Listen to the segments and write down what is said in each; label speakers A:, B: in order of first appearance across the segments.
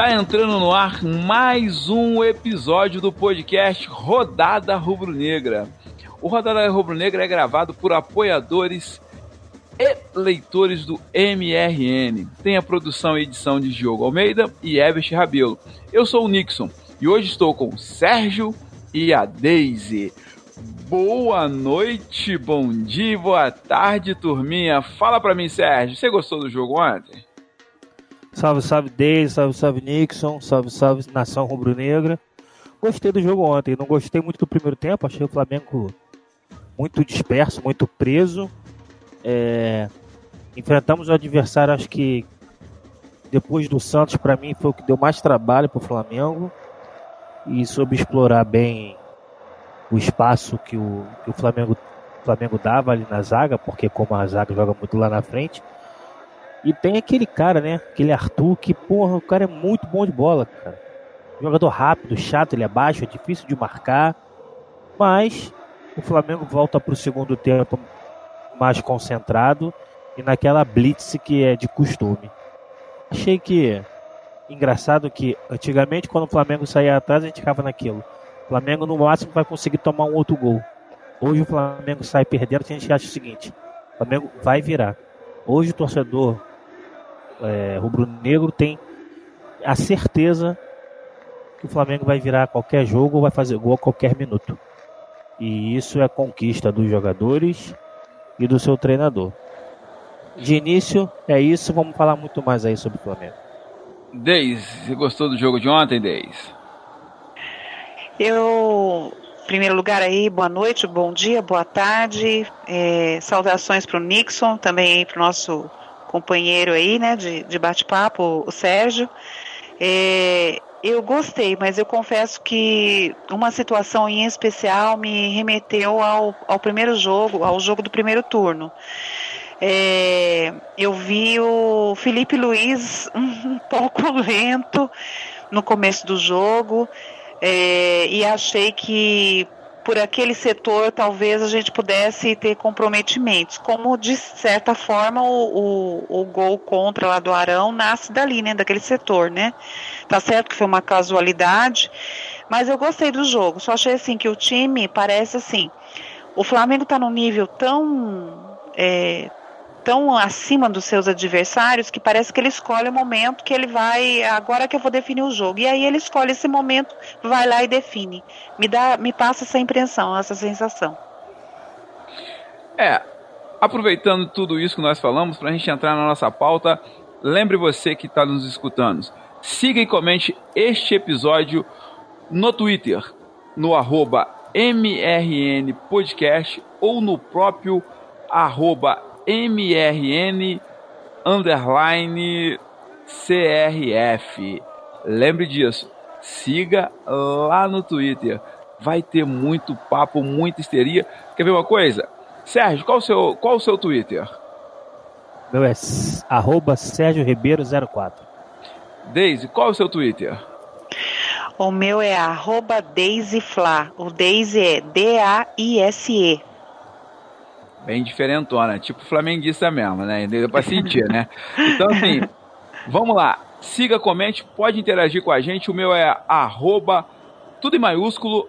A: Está entrando no ar mais um episódio do podcast Rodada Rubro-Negra. O Rodada Rubro-Negra é gravado por apoiadores e leitores do MRN. Tem a produção e edição de Diogo Almeida e Everest Rabelo. Eu sou o Nixon e hoje estou com Sérgio e a Daisy. Boa noite, bom dia, boa tarde, turminha. Fala pra mim, Sérgio, você gostou do jogo ontem?
B: Salve, salve Daisy, salve, salve Nixon, salve, salve Nação Rubro-Negra. Gostei do jogo ontem, não gostei muito do primeiro tempo, achei o Flamengo muito disperso, muito preso. É, enfrentamos o adversário, acho que depois do Santos, para mim, foi o que deu mais trabalho para o Flamengo e soube explorar bem o espaço que o, que o Flamengo, Flamengo dava ali na zaga, porque como a zaga joga muito lá na frente. E tem aquele cara, né? Aquele Arthur que, porra, o cara é muito bom de bola, cara. Jogador rápido, chato, ele é baixo, é difícil de marcar. Mas o Flamengo volta para o segundo tempo mais concentrado e naquela blitz que é de costume. Achei que engraçado que antigamente quando o Flamengo saía atrás a gente ficava naquilo. O Flamengo no máximo vai conseguir tomar um outro gol. Hoje o Flamengo sai perdendo, a gente acha o seguinte: o Flamengo vai virar. Hoje o torcedor é, rubro-negro tem a certeza que o Flamengo vai virar qualquer jogo ou vai fazer gol a qualquer minuto. E isso é conquista dos jogadores e do seu treinador. De início, é isso. Vamos falar muito mais aí sobre o Flamengo.
A: Deis, você gostou do jogo de ontem, Deis?
C: Eu, em primeiro lugar aí, boa noite, bom dia, boa tarde. É, saudações para o Nixon, também para o nosso companheiro aí, né, de, de bate-papo, o Sérgio. É, eu gostei, mas eu confesso que uma situação em especial me remeteu ao, ao primeiro jogo, ao jogo do primeiro turno. É, eu vi o Felipe Luiz um, pouco lento no começo do jogo é, e achei que por aquele setor talvez a gente pudesse ter comprometimentos, como de certa forma o, o, o gol contra lá do Arão nasce dali, né, daquele setor, né? Tá certo que foi uma casualidade, mas eu gostei do jogo. Só achei assim que o time parece assim, o Flamengo está num nível tão é, tão acima dos seus adversários que parece que ele escolhe o momento que ele vai, agora que eu vou definir o jogo. E aí ele escolhe esse momento, vai lá e define. Me dá, me passa essa impressão, essa sensação.
A: É, aproveitando tudo isso que nós falamos, para a gente entrar na nossa pauta, lembre você que está nos escutando, siga e comente este episódio no Twitter, no arroba MRN Podcast ou no próprio arroba MRN underline CRF. Lembre disso. Siga lá no Twitter. Vai ter muito papo, muita histeria. Quer ver uma coisa? Sérgio, qual o seu, qual o seu Twitter?
B: Meu é arroba Sérgio Ribeiro 04.
A: Daisy, qual é o seu Twitter?
C: O meu é arroba Fla. O Daisy é D-A-I-S-E
A: bem diferentona, tipo flamenguista mesmo, né? Deu pra sentir, né? Então, assim, vamos lá. Siga, comente, pode interagir com a gente. O meu é arroba, tudo em maiúsculo,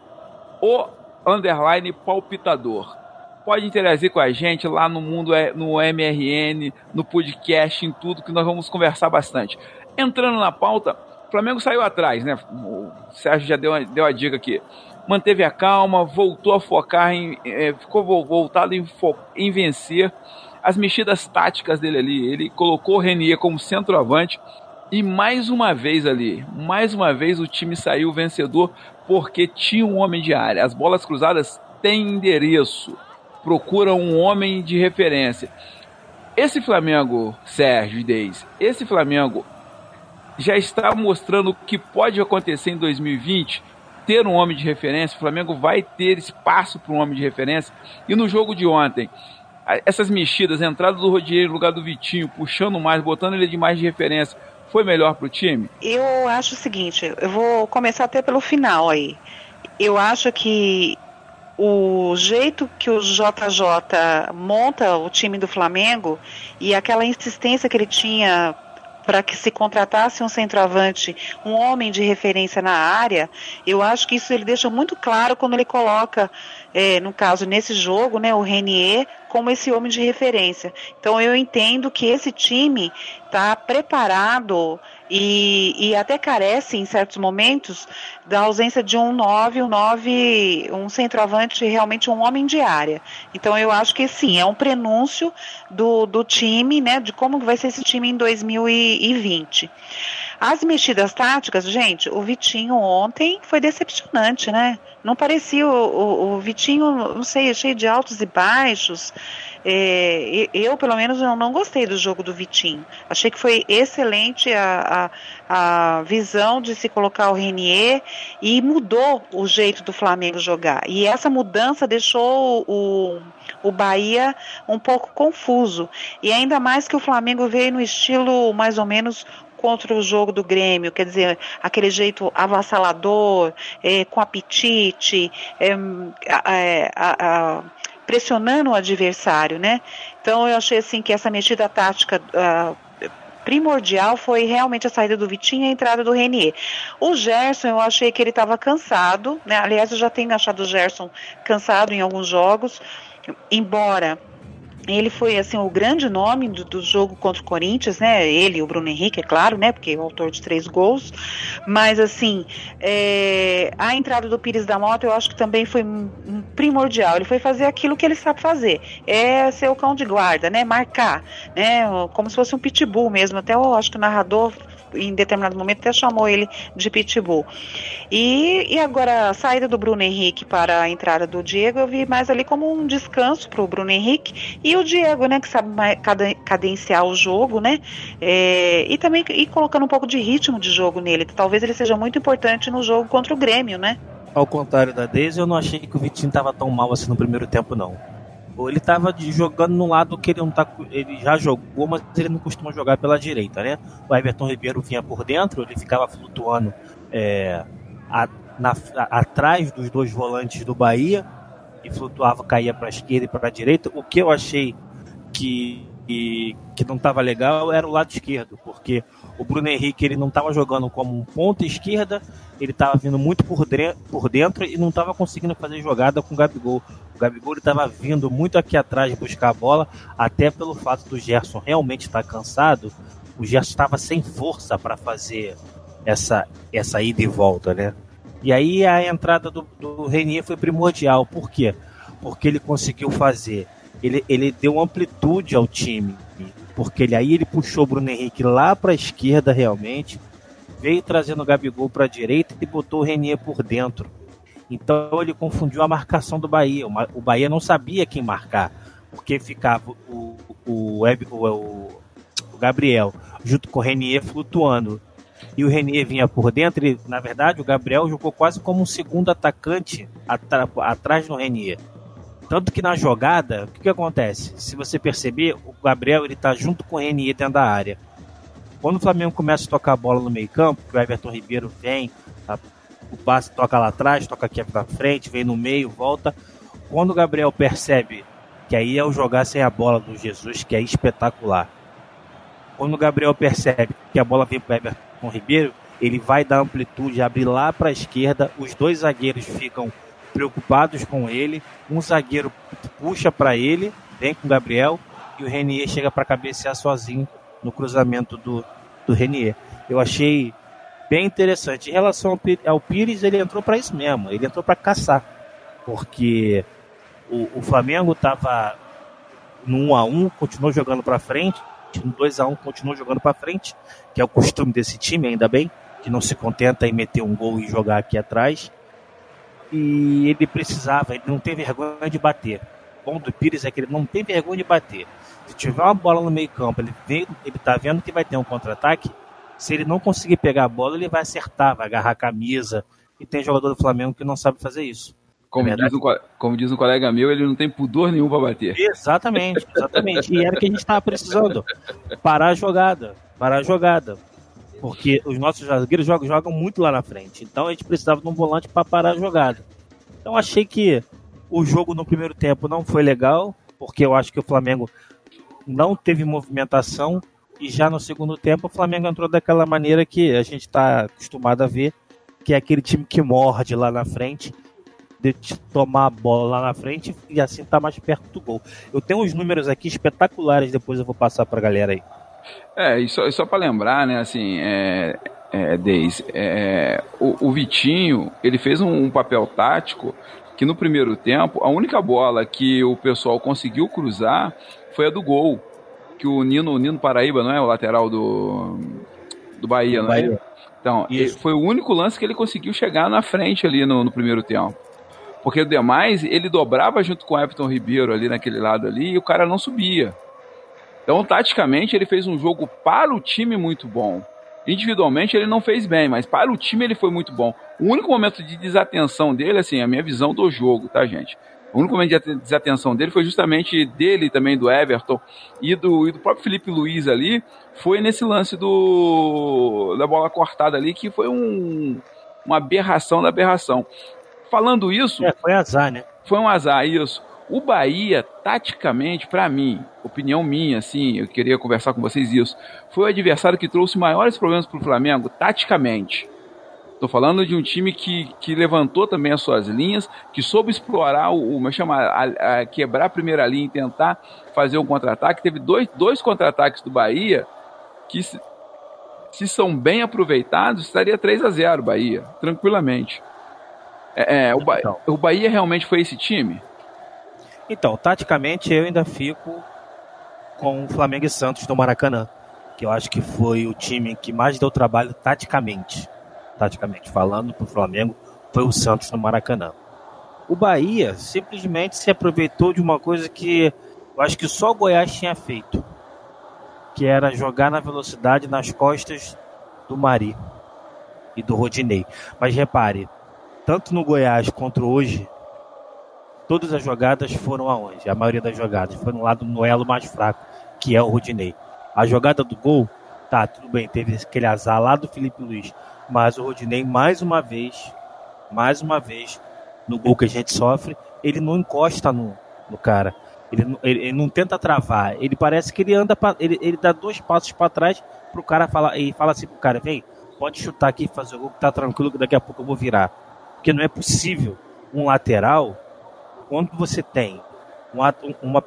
A: o underline palpitador. Pode interagir com a gente lá no mundo, é, no MRN, no podcast, em tudo, que nós vamos conversar bastante. Entrando na pauta, o Flamengo saiu atrás, né? O Sérgio já deu, deu a dica aqui manteve a calma, voltou a focar em. É, ficou voltado em, em vencer as mexidas táticas dele ali. Ele colocou o Renier como centroavante. E mais uma vez ali, mais uma vez o time saiu vencedor porque tinha um homem de área. As bolas cruzadas têm endereço, procuram um homem de referência. Esse Flamengo, Sérgio e Deis, esse Flamengo já está mostrando o que pode acontecer em 2020 ter um homem de referência, o Flamengo vai ter espaço para um homem de referência. E no jogo de ontem, essas mexidas, a entrada do Rodier no lugar do Vitinho, puxando mais, botando ele de mais de referência, foi melhor para o time?
C: Eu acho o seguinte, eu vou começar até pelo final aí. Eu acho que o jeito que o JJ monta o time do Flamengo e aquela insistência que ele tinha para que se contratasse um centroavante, um homem de referência na área, eu acho que isso ele deixa muito claro quando ele coloca, é, no caso, nesse jogo, né, o Renier como esse homem de referência. Então eu entendo que esse time está preparado e, e, até carece em certos momentos da ausência de um 9, um 9, um centroavante, realmente um homem de área. Então eu acho que sim, é um prenúncio do, do time, né, de como vai ser esse time em 2020. As mexidas táticas, gente, o Vitinho ontem foi decepcionante, né? Não parecia o, o, o Vitinho, não sei, cheio de altos e baixos. É, eu, pelo menos, eu não gostei do jogo do Vitinho. Achei que foi excelente a, a, a visão de se colocar o Renier e mudou o jeito do Flamengo jogar. E essa mudança deixou o, o Bahia um pouco confuso. E ainda mais que o Flamengo veio no estilo mais ou menos contra o jogo do Grêmio, quer dizer, aquele jeito avassalador, é, com apetite, é, é, a, a, pressionando o adversário, né? Então eu achei assim que essa mexida tática uh, primordial foi realmente a saída do Vitinho e a entrada do Renier. O Gerson, eu achei que ele estava cansado, né? Aliás, eu já tenho achado o Gerson cansado em alguns jogos, embora ele foi assim o grande nome do, do, jogo contra o Corinthians, né? Ele o Bruno Henrique, é claro, né? Porque é o autor de três gols. Mas assim, é, a entrada do Pires da Mota eu acho que também foi primordial. Ele foi fazer aquilo que ele sabe fazer, é ser o cão de guarda, né? Marcar, né? Como se fosse um pitbull mesmo. Até eu acho que o narrador em determinado momento até chamou ele de pitbull. E, e agora a saída do Bruno Henrique para a entrada do Diego, eu vi mais ali como um descanso para o Bruno Henrique e o Diego, né, que sabe cadenciar o jogo, né, é, e também ir colocando um pouco de ritmo de jogo nele. Talvez ele seja muito importante no jogo contra o Grêmio, né?
B: Ao contrário da Deise, eu não achei que o Vitinho estava tão mal assim no primeiro tempo, não. Ele estava jogando no lado que ele não tá. Ele já jogou, mas ele não costuma jogar pela direita, né? O Everton Ribeiro vinha por dentro, ele ficava flutuando é, a, na, a, atrás dos dois volantes do Bahia e flutuava, caía para a esquerda e para a direita. O que eu achei que, que, que não estava legal era o lado esquerdo, porque o Bruno Henrique ele não estava jogando como um ponta esquerda, ele estava vindo muito por, por dentro e não estava conseguindo fazer jogada com o Gabigol. O Gabigol estava vindo muito aqui atrás buscar a bola, até pelo fato do Gerson realmente estar tá cansado. O Gerson estava sem força para fazer essa, essa ida e volta, né? E aí a entrada do, do Renier foi primordial. Por quê? Porque ele conseguiu fazer. Ele, ele deu amplitude ao time porque ele aí ele puxou o Bruno Henrique lá para a esquerda realmente, veio trazendo o Gabigol para a direita e botou o Renier por dentro. Então ele confundiu a marcação do Bahia. O Bahia não sabia quem marcar, porque ficava o, o, o, o Gabriel junto com o Renier flutuando. E o Renier vinha por dentro. E, na verdade, o Gabriel jogou quase como um segundo atacante atrás do Renier. Tanto que na jogada, o que, que acontece? Se você perceber, o Gabriel ele tá junto com o Renier dentro da área. Quando o Flamengo começa a tocar a bola no meio campo, que o Everton Ribeiro vem, a, o passe toca lá atrás, toca aqui pra frente, vem no meio, volta. Quando o Gabriel percebe que aí é o jogar sem a bola do Jesus, que é espetacular. Quando o Gabriel percebe que a bola vem para Everton Ribeiro, ele vai dar amplitude, abrir lá para a esquerda, os dois zagueiros ficam preocupados com ele. Um zagueiro puxa para ele, vem com o Gabriel, e o Renier chega para cabecear sozinho no cruzamento do, do Renier. Eu achei bem interessante. Em relação ao Pires, ele entrou para isso mesmo, ele entrou para caçar, porque o, o Flamengo estava no 1 a 1 continuou jogando para frente, no 2 a 1 continuou jogando para frente, que é o costume desse time, ainda bem, que não se contenta em meter um gol e jogar aqui atrás e ele precisava, ele não tem vergonha de bater. O bom do Pires é que ele não tem vergonha de bater. Se tiver uma bola no meio campo, ele vê, ele tá vendo que vai ter um contra-ataque. Se ele não conseguir pegar a bola, ele vai acertar, vai agarrar a camisa. E tem jogador do Flamengo que não sabe fazer isso.
A: Como, é diz, um, como diz um colega meu, ele não tem pudor nenhum para bater.
B: Exatamente, exatamente. e era o que a gente estava precisando. Parar a jogada. Parar a jogada. Porque os nossos zagueiros jogam, jogam muito lá na frente. Então a gente precisava de um volante para parar a jogada. Então achei que o jogo no primeiro tempo não foi legal, porque eu acho que o Flamengo não teve movimentação E já no segundo tempo, o Flamengo entrou daquela maneira que a gente está acostumado a ver, que é aquele time que morde lá na frente, de tomar a bola lá na frente e assim tá mais perto do gol. Eu tenho uns números aqui espetaculares, depois eu vou passar para a galera aí.
A: É, e só, só para lembrar, né, assim, é, é, Deis, é, o, o, Vitinho, ele fez um, um papel tático que no primeiro tempo, a única bola que o pessoal conseguiu cruzar foi a do gol. Que o Nino, o Nino Paraíba, não é? O lateral do, do Bahia, do não é? Bahia. Então, foi o único lance que ele conseguiu chegar na frente ali no, no primeiro tempo. Porque o demais, ele dobrava junto com o Everton Ribeiro ali naquele lado ali e o cara não subia. Então, taticamente, ele fez um jogo para o time muito bom. Individualmente, ele não fez bem, mas para o time ele foi muito bom. O único momento de desatenção dele, assim, a minha visão do jogo, tá, gente? O único momento de desatenção dele foi justamente dele também, do Everton e do, e do próprio Felipe Luiz ali. Foi nesse lance do da bola cortada ali, que foi um, uma aberração da aberração. Falando isso.
B: É, foi azar, né?
A: Foi um azar, isso. O Bahia, taticamente, para mim, opinião minha, assim, eu queria conversar com vocês isso, foi o adversário que trouxe maiores problemas para o Flamengo, taticamente. Estou falando de um time que, que levantou também as suas linhas, que soube explorar o, o chama, a, a quebrar a primeira linha e tentar fazer um contra-ataque. Teve dois, dois contra-ataques do Bahia que, se, se, são bem aproveitados, estaria 3 a 0 Bahia, tranquilamente. É, é o, ba então. o Bahia realmente foi esse time?
B: Então, taticamente eu ainda fico com o Flamengo e Santos no Maracanã, que eu acho que foi o time que mais deu trabalho taticamente taticamente falando, para o Flamengo, foi o Santos no Maracanã. O Bahia simplesmente se aproveitou de uma coisa que eu acho que só o Goiás tinha feito, que era jogar na velocidade nas costas do Mari e do Rodinei. Mas repare, tanto no Goiás quanto hoje, todas as jogadas foram aonde? A maioria das jogadas foi no lado no elo mais fraco, que é o Rodinei. A jogada do gol, tá, tudo bem, teve aquele azar lá do Felipe Luiz, mas o Rodinei, mais uma vez, mais uma vez, no gol que a gente sofre, ele não encosta no, no cara. Ele, ele, ele não tenta travar. Ele parece que ele anda, pra, ele, ele dá dois passos para trás pro cara falar e fala assim pro cara: vem, pode chutar aqui fazer o gol que tá tranquilo que daqui a pouco eu vou virar. Porque não é possível um lateral, quando você tem um, uma,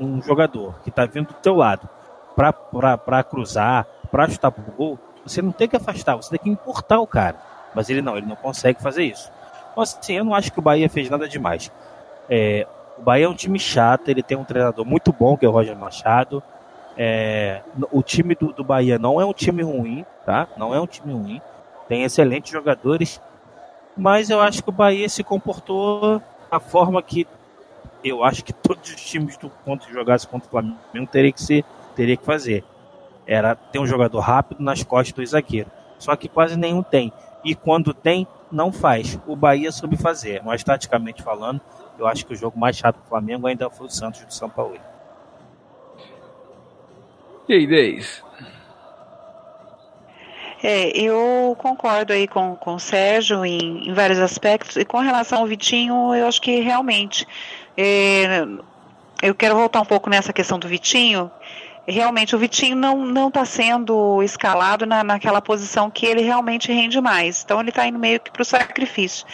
B: um jogador que está vindo do teu lado para cruzar, para chutar pro gol, você não tem que afastar, você tem que importar o cara. Mas ele não, ele não consegue fazer isso. Então, assim, eu não acho que o Bahia fez nada demais. É, o Bahia é um time chato, ele tem um treinador muito bom, que é o Roger Machado. É, o time do, do Bahia não é um time ruim, tá? Não é um time ruim. Tem excelentes jogadores. Mas eu acho que o Bahia se comportou da forma que eu acho que todos os times do ponto jogasse contra o Flamengo teria que, ser, teria que fazer era ter um jogador rápido nas costas do zagueiro. Só que quase nenhum tem. E quando tem, não faz. O Bahia soube fazer. Mas taticamente falando, eu acho que o jogo mais chato do Flamengo ainda foi o Santos do São Paulo.
A: E aí, Deis?
C: É, eu concordo aí com, com o Sérgio em, em vários aspectos. E com relação ao Vitinho, eu acho que realmente. É, eu quero voltar um pouco nessa questão do Vitinho realmente o Vitinho não está sendo escalado na, naquela posição que ele realmente rende mais. Então ele está indo meio que para o sacrifício.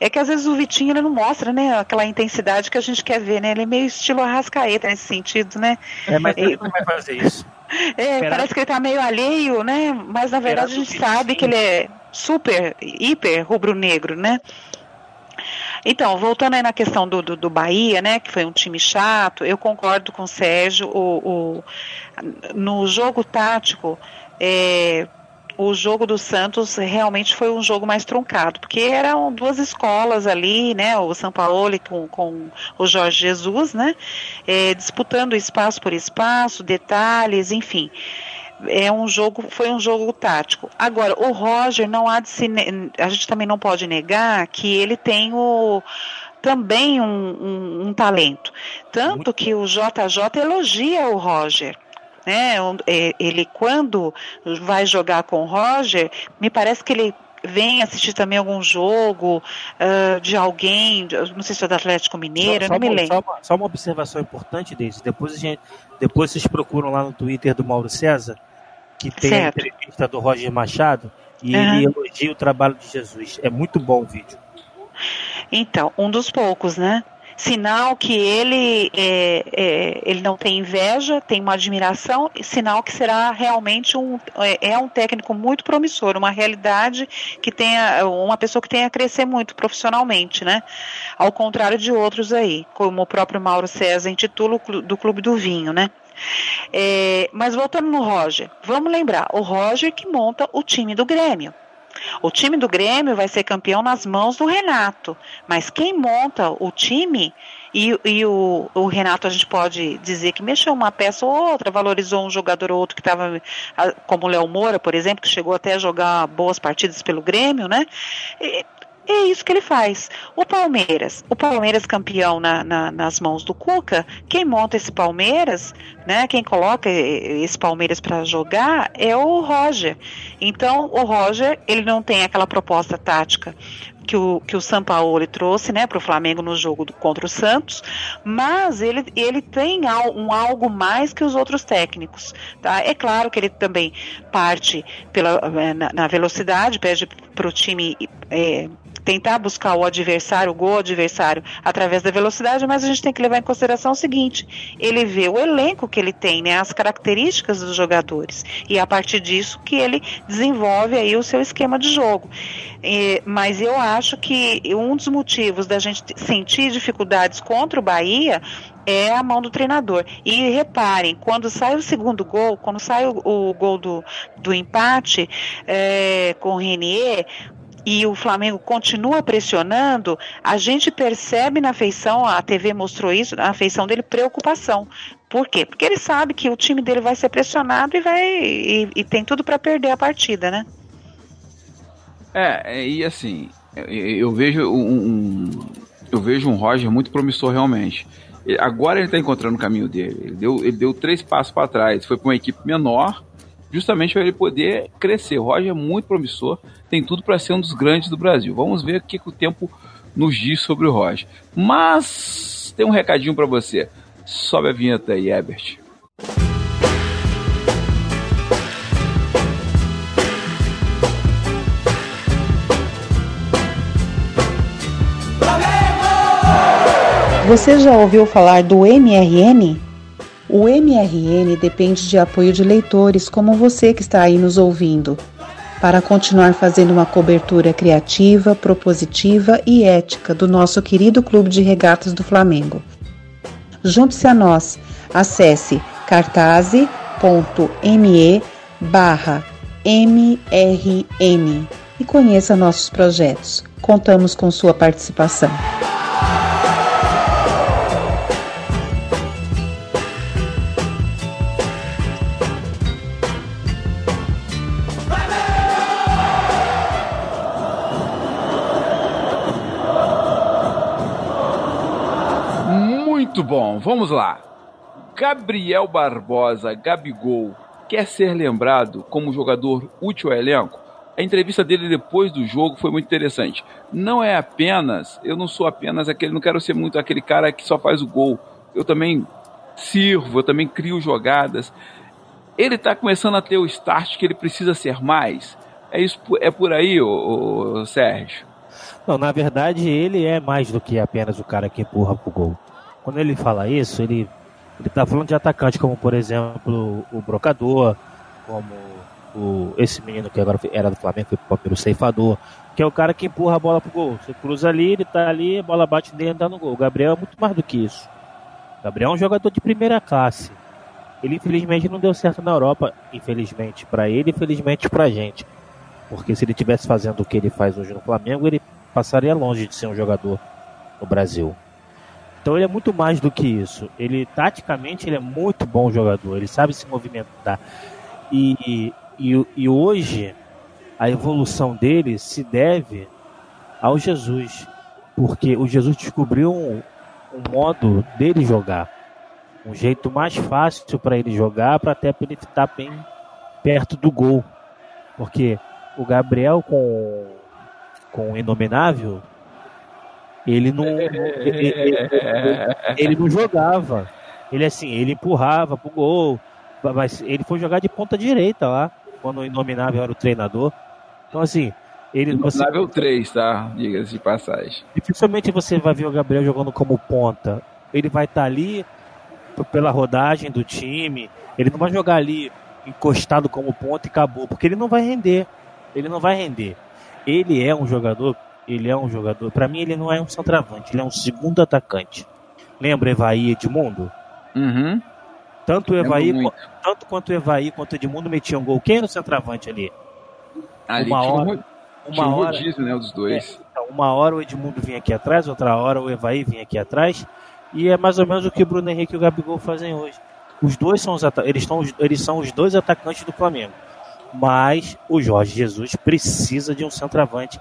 C: É que às vezes o Vitinho ele não mostra né, aquela intensidade que a gente quer ver, né? Ele é meio estilo arrascaeta nesse sentido, né?
B: É, mas ele não vai fazer isso.
C: É, parece que ele está meio alheio, né? Mas na verdade a gente sabe que ele é super, hiper rubro-negro, né? Então, voltando aí na questão do, do, do, Bahia, né, que foi um time chato, eu concordo com o Sérgio. O, o no jogo tático, é, o jogo do Santos realmente foi um jogo mais truncado, porque eram duas escolas ali, né, o São Paulo com, com o Jorge Jesus, né, é, disputando espaço por espaço, detalhes, enfim é um jogo, foi um jogo tático. Agora, o Roger não há de se, a gente também não pode negar que ele tem o também um, um, um talento, tanto que o JJ elogia o Roger. Né? É, ele quando vai jogar com o Roger, me parece que ele vem assistir também algum jogo uh, de alguém, não sei se é do Atlético Mineiro, só, não me lembro.
B: Só uma, só uma observação importante desse, depois, a gente, depois vocês procuram lá no Twitter do Mauro César, que tem certo. a entrevista do Roger Machado e uhum. ele elogia o trabalho de Jesus. É muito bom o vídeo.
C: Então, um dos poucos, né? Sinal que ele, é, é, ele não tem inveja, tem uma admiração, sinal que será realmente um, é, é um técnico muito promissor, uma realidade que tenha, uma pessoa que tenha a crescer muito profissionalmente, né? Ao contrário de outros aí, como o próprio Mauro César intitula do Clube do Vinho, né? É, mas voltando no Roger, vamos lembrar, o Roger que monta o time do Grêmio. O time do Grêmio vai ser campeão nas mãos do Renato, mas quem monta o time e, e o, o, Renato a gente pode dizer que mexeu uma peça ou outra, valorizou um jogador ou outro que estava, como o Léo Moura, por exemplo, que chegou até a jogar boas partidas pelo Grêmio, né? E, é isso que ele faz. O Palmeiras, o Palmeiras campeão na, na, nas mãos do Cuca, quem monta esse Palmeiras, né? Quem coloca esse Palmeiras para jogar é o Roger. Então, o Roger, ele não tem aquela proposta tática que o, que o Sampaoli trouxe né, para o Flamengo no jogo do, contra o Santos, mas ele, ele tem um algo mais que os outros técnicos. Tá? É claro que ele também parte pela, eh, na, na velocidade, pede para o time é, tentar buscar o adversário, o gol adversário, através da velocidade, mas a gente tem que levar em consideração o seguinte: ele vê o elenco que ele tem, né, as características dos jogadores, e a partir disso que ele desenvolve aí o seu esquema de jogo. É, mas eu acho que um dos motivos da gente sentir dificuldades contra o Bahia é a mão do treinador. E reparem, quando sai o segundo gol, quando sai o, o gol do, do empate é, com o Renier, e o Flamengo continua pressionando, a gente percebe na feição, a TV mostrou isso, na feição dele, preocupação. Por quê? Porque ele sabe que o time dele vai ser pressionado e vai e, e tem tudo para perder a partida, né?
A: É, e assim, eu vejo um, eu vejo um Roger muito promissor realmente. Agora ele está encontrando o caminho dele. Ele deu, ele deu três passos para trás. Foi para uma equipe menor, justamente para ele poder crescer. O Roger é muito promissor, tem tudo para ser um dos grandes do Brasil. Vamos ver o que, que o tempo nos diz sobre o Roger. Mas tem um recadinho para você. Sobe a vinheta aí, Ebert.
D: Você já ouviu falar do MRN? O MRN depende de apoio de leitores como você que está aí nos ouvindo, para continuar fazendo uma cobertura criativa, propositiva e ética do nosso querido Clube de Regatas do Flamengo. Junte-se a nós. Acesse cartaz.me barra MRN e conheça nossos projetos. Contamos com sua participação.
A: Vamos lá. Gabriel Barbosa, Gabigol, quer ser lembrado como jogador útil ao elenco? A entrevista dele depois do jogo foi muito interessante. Não é apenas, eu não sou apenas aquele, não quero ser muito aquele cara que só faz o gol. Eu também sirvo, eu também crio jogadas. Ele está começando a ter o start que ele precisa ser mais. É isso, é por aí, ô, ô, Sérgio.
B: Não, na verdade ele é mais do que apenas o cara que empurra pro gol. Quando ele fala isso, ele ele tá falando de atacante como, por exemplo, o Brocador, como o, esse menino que agora era do Flamengo, foi pelo ceifador, que é o cara que empurra a bola pro gol. Você cruza ali, ele tá ali, a bola bate dentro dá no gol. O Gabriel é muito mais do que isso. O Gabriel é um jogador de primeira classe. Ele infelizmente não deu certo na Europa, infelizmente para ele, infelizmente pra gente. Porque se ele tivesse fazendo o que ele faz hoje no Flamengo, ele passaria longe de ser um jogador no Brasil. Então ele é muito mais do que isso. Ele taticamente ele é muito bom jogador, ele sabe se movimentar. E, e, e hoje a evolução dele se deve ao Jesus, porque o Jesus descobriu um, um modo dele jogar, um jeito mais fácil para ele jogar, para até ele estar bem perto do gol, porque o Gabriel com com o Inominável ele não, ele, ele, ele, não jogava. Ele assim, ele empurrava pro gol, Mas ele foi jogar de ponta direita lá, quando o Inominável era o treinador. Então, assim, ele.
A: Inominável você... 3, tá? Diga-se de passagem.
B: Dificilmente você vai ver o Gabriel jogando como ponta. Ele vai estar tá ali pela rodagem do time. Ele não vai jogar ali encostado como ponta e acabou, porque ele não vai render. Ele não vai render. Ele é um jogador, ele é um jogador, para mim ele não é um centroavante, ele é um segundo atacante. Lembra Evaí Edmundo?
A: Uhum.
B: Tanto o Evaí, tanto quanto o Evaí quanto o Edmundo metiam um gol. Quem era o centroavante ali?
A: Ali uma hora, uma um hora, rodízio, né, dos dois.
B: É, então, uma hora o Edmundo vinha aqui atrás, outra hora o Evaí vinha aqui atrás. E é mais ou menos o que o Bruno Henrique e o Gabigol fazem hoje. Os dois são os eles, estão, eles são os dois atacantes do Flamengo. Mas o Jorge Jesus precisa de um centroavante.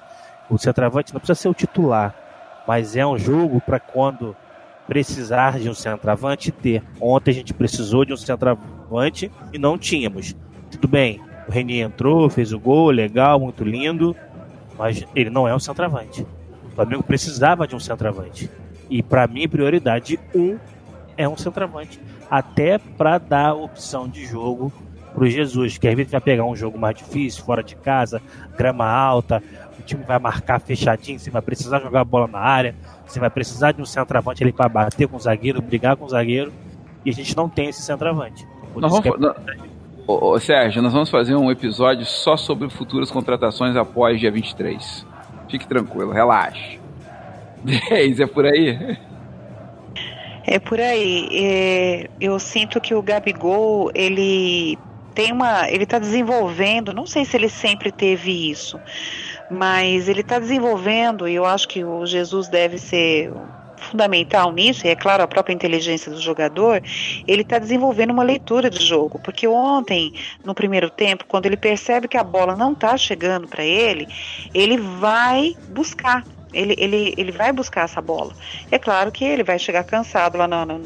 B: O centroavante não precisa ser o titular, mas é um jogo para quando precisar de um centroavante ter. Ontem a gente precisou de um centroavante e não tínhamos. Tudo bem, o Reni entrou, fez o gol, legal, muito lindo, mas ele não é um centroavante. O Flamengo precisava de um centroavante. E para mim, prioridade um é um centroavante. Até para dar opção de jogo pro Jesus, que às vezes vai pegar um jogo mais difícil, fora de casa, grama alta, o time vai marcar fechadinho, você vai precisar jogar a bola na área, você vai precisar de um centroavante ali para bater com o zagueiro, brigar com o zagueiro, e a gente não tem esse centroavante.
A: Nós vamos, é... não... ô, ô, Sérgio, nós vamos fazer um episódio só sobre futuras contratações após dia 23. Fique tranquilo, relaxe. É por aí?
C: É por aí. É, eu sinto que o Gabigol, ele tem uma. Ele está desenvolvendo, não sei se ele sempre teve isso, mas ele está desenvolvendo, e eu acho que o Jesus deve ser fundamental nisso, e é claro a própria inteligência do jogador, ele está desenvolvendo uma leitura de jogo, porque ontem, no primeiro tempo, quando ele percebe que a bola não está chegando para ele, ele vai buscar. Ele, ele, ele vai buscar essa bola. É claro que ele vai chegar cansado lá na, na,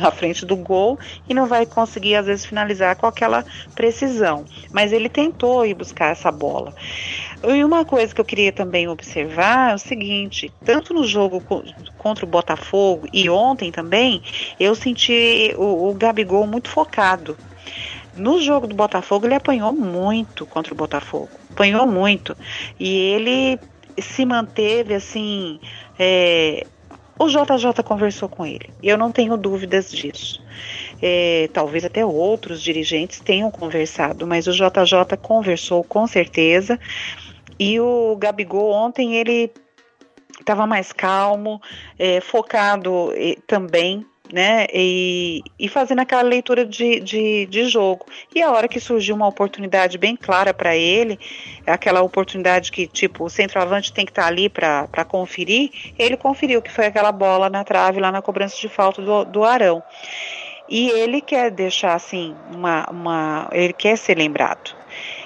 C: na, frente do gol e não vai conseguir, às vezes, finalizar com aquela precisão. Mas ele tentou ir buscar essa bola. E uma coisa que eu queria também observar é o seguinte: tanto no jogo contra o Botafogo e ontem também, eu senti o, o Gabigol muito focado. No jogo do Botafogo, ele apanhou muito contra o Botafogo. Apanhou muito. E ele se manteve assim. É, o JJ conversou com ele. Eu não tenho dúvidas disso. É, talvez até outros dirigentes tenham conversado, mas o JJ conversou com certeza. E o Gabigol ontem ele estava mais calmo, é, focado também né? E, e fazendo aquela leitura de, de, de, jogo. E a hora que surgiu uma oportunidade bem clara para ele, aquela oportunidade que, tipo, o centroavante tem que estar tá ali para conferir, ele conferiu, que foi aquela bola na trave lá na cobrança de falta do, do Arão. E ele quer deixar, assim, uma, uma. Ele quer ser lembrado.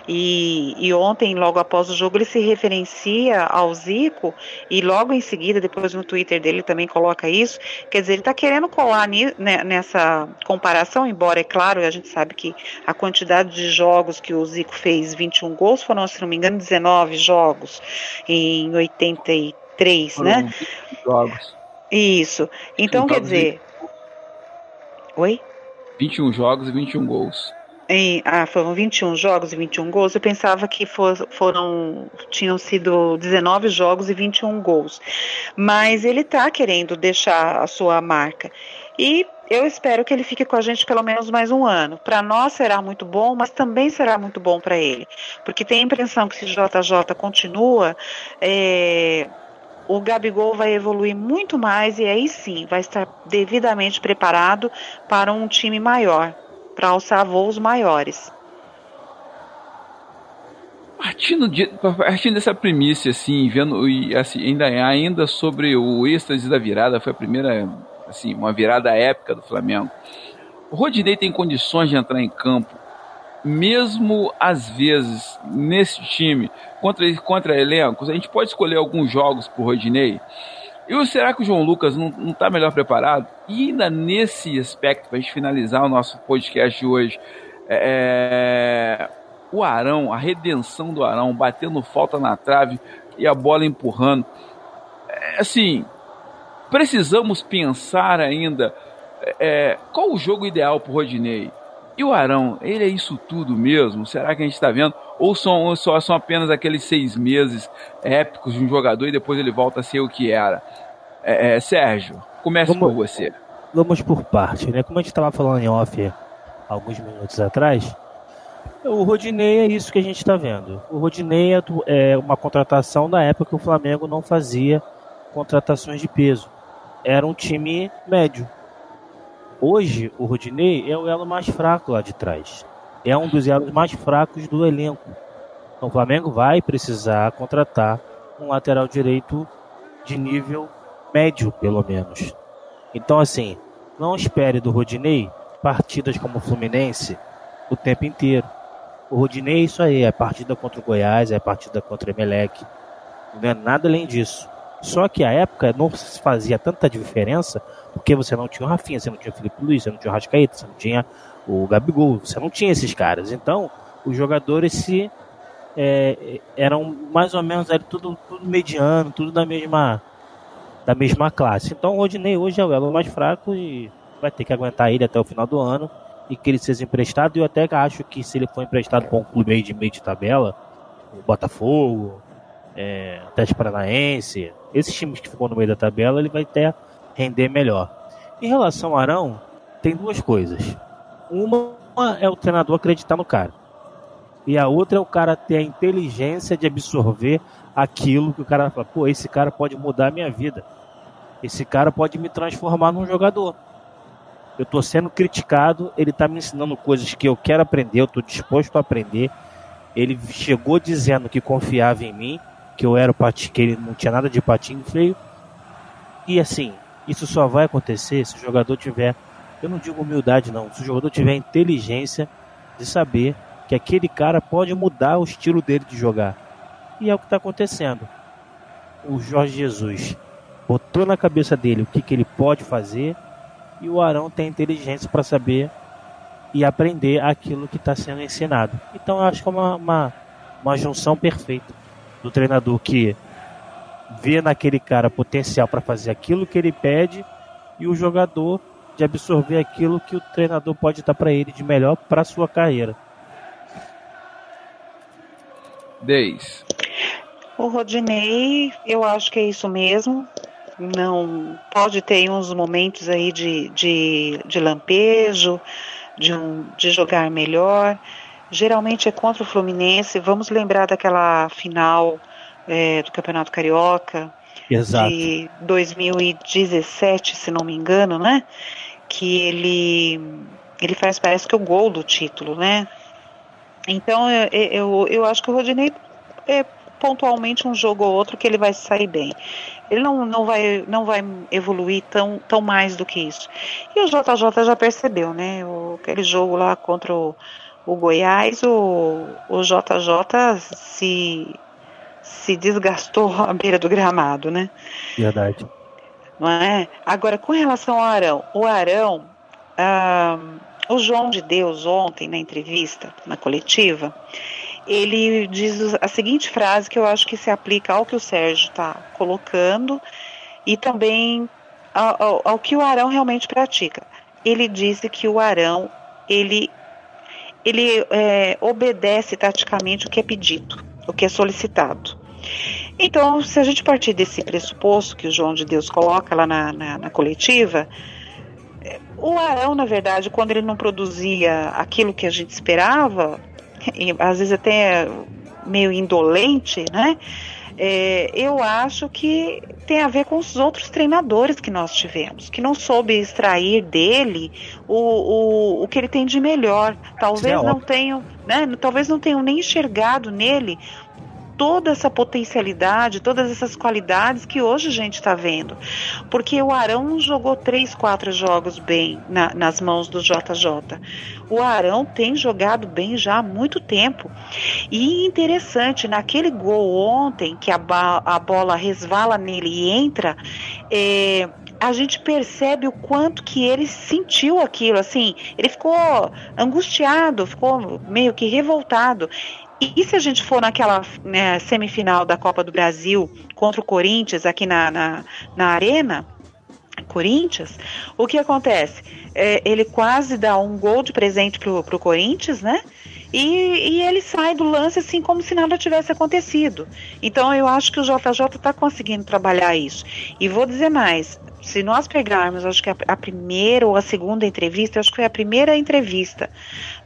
C: E, e, ontem, logo após o jogo, ele se referencia ao Zico e logo em seguida, depois no Twitter dele também coloca isso. Quer dizer, ele está querendo colar ni, né, nessa comparação, embora, é claro, a gente sabe que a quantidade de jogos que o Zico fez, 21 gols, foram, se não me engano, 19 jogos em 83, foram né?
A: Jogos.
C: Isso. Então, quer dizer. Oi?
A: 21 jogos e 21 gols.
C: Em, ah, foram 21 jogos e 21 gols. Eu pensava que for, foram tinham sido 19 jogos e 21 gols. Mas ele está querendo deixar a sua marca. E eu espero que ele fique com a gente pelo menos mais um ano. Para nós será muito bom, mas também será muito bom para ele. Porque tem a impressão que se JJ continua, é, o Gabigol vai evoluir muito mais e aí sim vai estar devidamente preparado para um time maior para alçar voos maiores.
A: Partindo, de, partindo dessa premissa, assim, vendo e assim, ainda, ainda sobre o êxtase da virada, foi a primeira, assim, uma virada épica do Flamengo. O Rodinei tem condições de entrar em campo, mesmo às vezes nesse time contra contra elencos. A gente pode escolher alguns jogos para o Rodinei e será que o João Lucas não está melhor preparado? E ainda nesse aspecto, para a gente finalizar o nosso podcast de hoje, é, é, o Arão, a redenção do Arão, batendo falta na trave e a bola empurrando. É, assim, precisamos pensar ainda é, qual o jogo ideal para o Rodinei. E o Arão, ele é isso tudo mesmo? Será que a gente está vendo? Ou são, só são apenas aqueles seis meses épicos de um jogador e depois ele volta a ser o que era? É, é, Sérgio, comece vamos, por você.
B: Vamos por parte, né? Como a gente estava falando em off alguns minutos atrás, o Rodinei é isso que a gente está vendo. O Rodinei é, é uma contratação da época que o Flamengo não fazia contratações de peso. Era um time médio. Hoje, o Rodinei é o elo mais fraco lá de trás. É um dos elos mais fracos do elenco. Então, o Flamengo vai precisar contratar um lateral direito de nível médio, pelo menos. Então, assim, não espere do Rodinei partidas como o Fluminense o tempo inteiro. O Rodinei isso aí, é partida contra o Goiás, é partida contra o Emelec. Não é nada além disso. Só que a época não se fazia tanta diferença porque você não tinha o Rafinha, você não tinha o Felipe Luiz, você não tinha o Rascaeta, você não tinha o Gabigol, você não tinha esses caras. Então, os jogadores se é, eram mais ou menos ali, tudo, tudo mediano, tudo da mesma da mesma classe. Então o Rodinei hoje é o elo mais fraco e vai ter que aguentar ele até o final do ano e que ele seja emprestado. E eu até acho que se ele for emprestado para um clube aí de meio de tabela, o Botafogo, é, Atlético Paranaense, esses times que ficam no meio da tabela, ele vai até render melhor. Em relação ao Arão, tem duas coisas. Uma é o treinador acreditar no cara. E a outra é o cara ter a inteligência de absorver aquilo que o cara fala, pô, esse cara pode mudar a minha vida. Esse cara pode me transformar num jogador. Eu estou sendo criticado, ele está me ensinando coisas que eu quero aprender, eu estou disposto a aprender. Ele chegou dizendo que confiava em mim, que eu era o patinho, que ele não tinha nada de patinho feio. E assim, isso só vai acontecer se o jogador tiver, eu não digo humildade não, se o jogador tiver inteligência de saber que aquele cara pode mudar o estilo dele de jogar. E é o que está acontecendo. O Jorge Jesus botou na cabeça dele o que, que ele pode fazer e o Arão tem inteligência para saber e aprender aquilo que está sendo ensinado. Então eu acho que é uma, uma, uma junção perfeita do treinador que vê naquele cara potencial para fazer aquilo que ele pede e o jogador de absorver aquilo que o treinador pode dar para ele de melhor para sua carreira.
A: 10.
C: O Rodinei, eu acho que é isso mesmo. Não pode ter uns momentos aí de, de, de lampejo, de, um, de jogar melhor. Geralmente é contra o Fluminense. Vamos lembrar daquela final é, do Campeonato Carioca
B: Exato.
C: de 2017, se não me engano, né? Que ele ele faz parece que o gol do título, né? Então eu, eu, eu acho que o Rodinei é pontualmente um jogo ou outro que ele vai sair bem. Ele não, não, vai, não vai evoluir tão, tão mais do que isso. E o JJ já percebeu, né? O, aquele jogo lá contra o, o Goiás, o, o JJ se, se desgastou à beira do gramado, né?
B: Verdade.
C: Não é? Agora, com relação ao Arão, o Arão, ah, o João de Deus ontem na entrevista, na coletiva, ele diz a seguinte frase que eu acho que se aplica ao que o Sérgio está colocando e também ao, ao, ao, que o Arão realmente pratica. Ele disse que o Arão ele ele é, obedece taticamente o que é pedido, o que é solicitado. Então, se a gente partir desse pressuposto que o João de Deus coloca lá na, na, na coletiva, o Arão, na verdade, quando ele não produzia aquilo que a gente esperava, às vezes até meio indolente, né? É, eu acho que tem a ver com os outros treinadores que nós tivemos, que não soube extrair dele o, o, o que ele tem de melhor. Talvez é não tenham, né? Talvez não tenham nem enxergado nele toda essa potencialidade, todas essas qualidades que hoje a gente está vendo. Porque o Arão jogou três, quatro jogos bem na, nas mãos do JJ. O Arão tem jogado bem já há muito tempo. E interessante, naquele gol ontem, que a, a bola resvala nele e entra, é, a gente percebe o quanto que ele sentiu aquilo, assim, ele ficou angustiado, ficou meio que revoltado. E se a gente for naquela né, semifinal da Copa do Brasil contra o Corinthians aqui na, na, na Arena, Corinthians, o que acontece? É, ele quase dá um gol de presente pro, pro Corinthians, né? E, e, ele sai do lance assim como se nada tivesse acontecido. Então eu acho que o JJ está conseguindo trabalhar isso. E vou dizer mais: se nós pegarmos, acho que a, a, primeira ou a segunda entrevista, acho que foi a primeira entrevista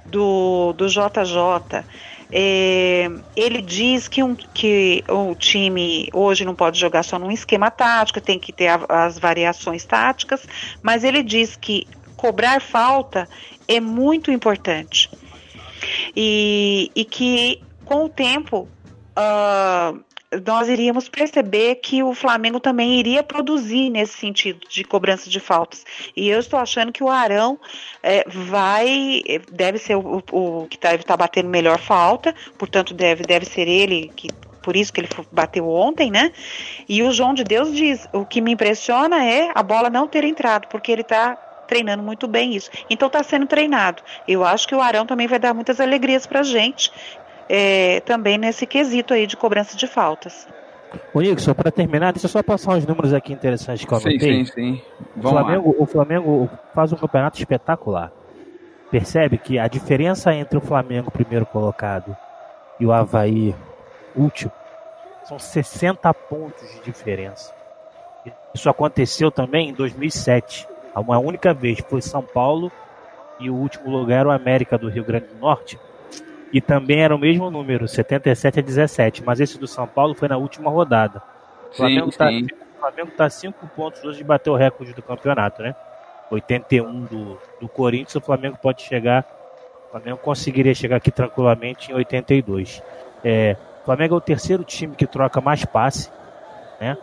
C: do, do JJ. É, ele diz que, um, que o time hoje não pode jogar só num esquema tático, tem que ter a, as variações táticas, mas ele diz que cobrar falta é muito importante. E, e que com o tempo uh, nós iríamos perceber que o Flamengo também iria produzir nesse sentido de cobrança de faltas. E eu estou achando que o Arão é, vai, deve ser o, o, que deve estar tá batendo melhor falta, portanto deve, deve ser ele que por isso que ele bateu ontem, né? E o João de Deus diz: o que me impressiona é a bola não ter entrado, porque ele está treinando muito bem isso. Então está sendo treinado. Eu acho que o Arão também vai dar muitas alegrias para gente, é, também nesse quesito aí de cobrança de faltas.
B: O Nixon, para terminar, deixa eu só passar uns números aqui interessantes que eu anotei. Sim, sim, sim. o Flamengo, o Flamengo faz um campeonato espetacular. Percebe que a diferença entre o Flamengo primeiro colocado e o Havaí último são 60 pontos de diferença. Isso aconteceu também em 2007. Uma única vez foi São Paulo e o último lugar o América do Rio Grande do Norte. E também era o mesmo número, 77 a 17. Mas esse do São Paulo foi na última rodada. O Flamengo está tá 5 pontos hoje de bater o recorde do campeonato, né? 81 do, do Corinthians, o Flamengo pode chegar. O Flamengo conseguiria chegar aqui tranquilamente em 82. É, o Flamengo é o terceiro time que troca mais passe, né?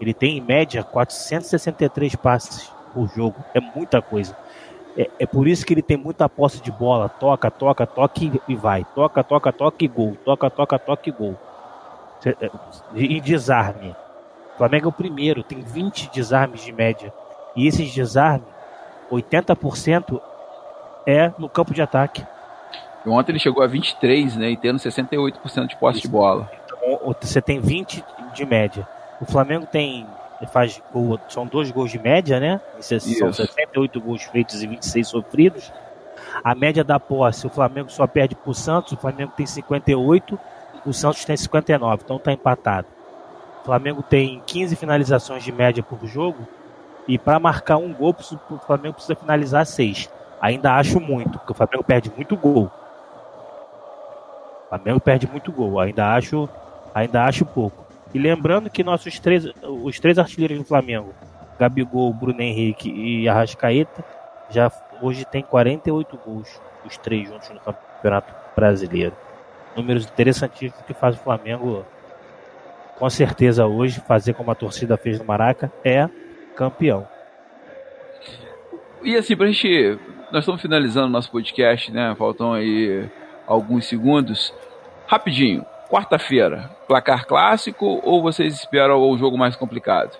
B: Ele tem em média 463 passes por jogo. É muita coisa. É, é, por isso que ele tem muita posse de bola. Toca, toca, toca e vai. Toca, toca, toca e gol. Toca, toca, toca e gol. É, e desarme. O Flamengo é o primeiro, tem 20 desarmes de média. E esses desarmes, 80% é no campo de ataque.
A: Ontem ele chegou a 23, né? E tendo 68% de posse isso. de bola.
B: Então, você tem 20 de média. O Flamengo tem. Faz gol, são dois gols de média, né? São 48 gols feitos e 26 sofridos. A média da posse, o Flamengo só perde para o Santos, o Flamengo tem 58, o Santos tem 59, então está empatado. O Flamengo tem 15 finalizações de média por jogo e para marcar um gol, o Flamengo precisa finalizar seis. Ainda acho muito, porque o Flamengo perde muito gol. O Flamengo perde muito gol, ainda acho, ainda acho pouco. E lembrando que nossos três, os três artilheiros do Flamengo, Gabigol, Bruno Henrique e Arrascaeta, já hoje tem 48 gols, os três juntos no Campeonato Brasileiro. Números interessantíssimos que faz o Flamengo, com certeza hoje, fazer como a torcida fez no Maraca, é campeão.
A: E assim, pra gente. Nós estamos finalizando nosso podcast, né? Faltam aí alguns segundos. Rapidinho, Quarta-feira, placar clássico ou vocês esperam o jogo mais complicado?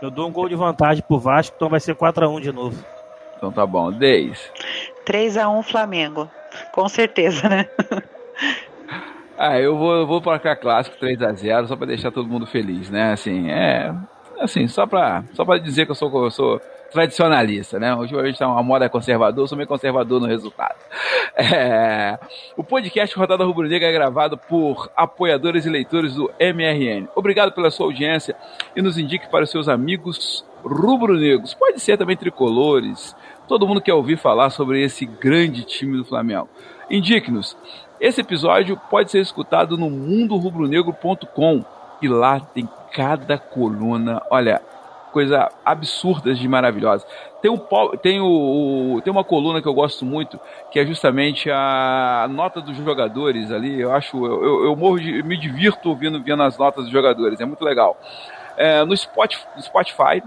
B: Eu dou um gol de vantagem pro Vasco, então vai ser 4x1 de novo.
A: Então tá bom. 10.
C: 3x1 Flamengo. Com certeza, né?
A: ah, eu vou, eu vou placar clássico 3x0, só pra deixar todo mundo feliz, né? Assim, é. Assim, só pra, só pra dizer que eu sou, eu sou tradicionalista, né? Gente tá uma moda conservador, sou meio conservador no resultado. É... O podcast Rodada Rubro Negra é gravado por apoiadores e leitores do MRN. Obrigado pela sua audiência e nos indique para os seus amigos rubro-negros. Pode ser também tricolores. Todo mundo quer ouvir falar sobre esse grande time do Flamengo. Indique-nos. Esse episódio pode ser escutado no mundorubronegro.com e lá tem cada coluna. Olha, coisa absurdas de maravilhosa. Tem, um, tem, o, tem uma coluna que eu gosto muito, que é justamente a nota dos jogadores ali. Eu acho, eu, eu morro de, me divirto ouvindo vendo as notas dos jogadores, é muito legal. É, no Spotify,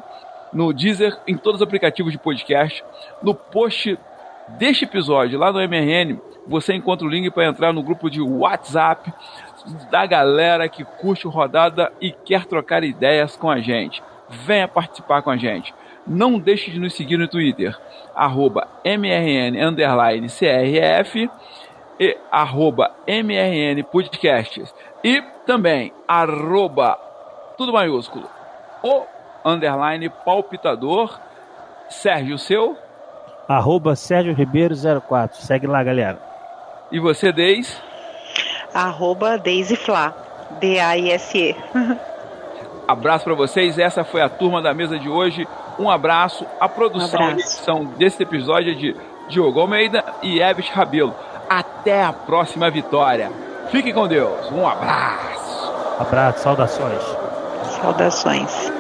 A: no Deezer, em todos os aplicativos de podcast, no post deste episódio lá no MRN, você encontra o link para entrar no grupo de WhatsApp da galera que curte o rodada e quer trocar ideias com a gente venha participar com a gente. Não deixe de nos seguir no Twitter, arroba mrn_crf e arroba mrn podcasts. E também arroba, tudo maiúsculo, o underline palpitador. Sérgio, o seu?
B: Arroba Sérgio Ribeiro 04. Segue lá, galera.
A: E você, Deise?
C: Arroba Deise Flá. D-A-I-S-E.
A: Abraço para vocês. Essa foi a turma da mesa de hoje. Um abraço. A produção
C: Um
A: e
C: abraço.
A: edição desse episódio é de Diogo Almeida e Ebes Rabelo. Até a próxima vitória. Fique com Deus. Um abraço.
B: Abraço, saudações.
C: Saudações.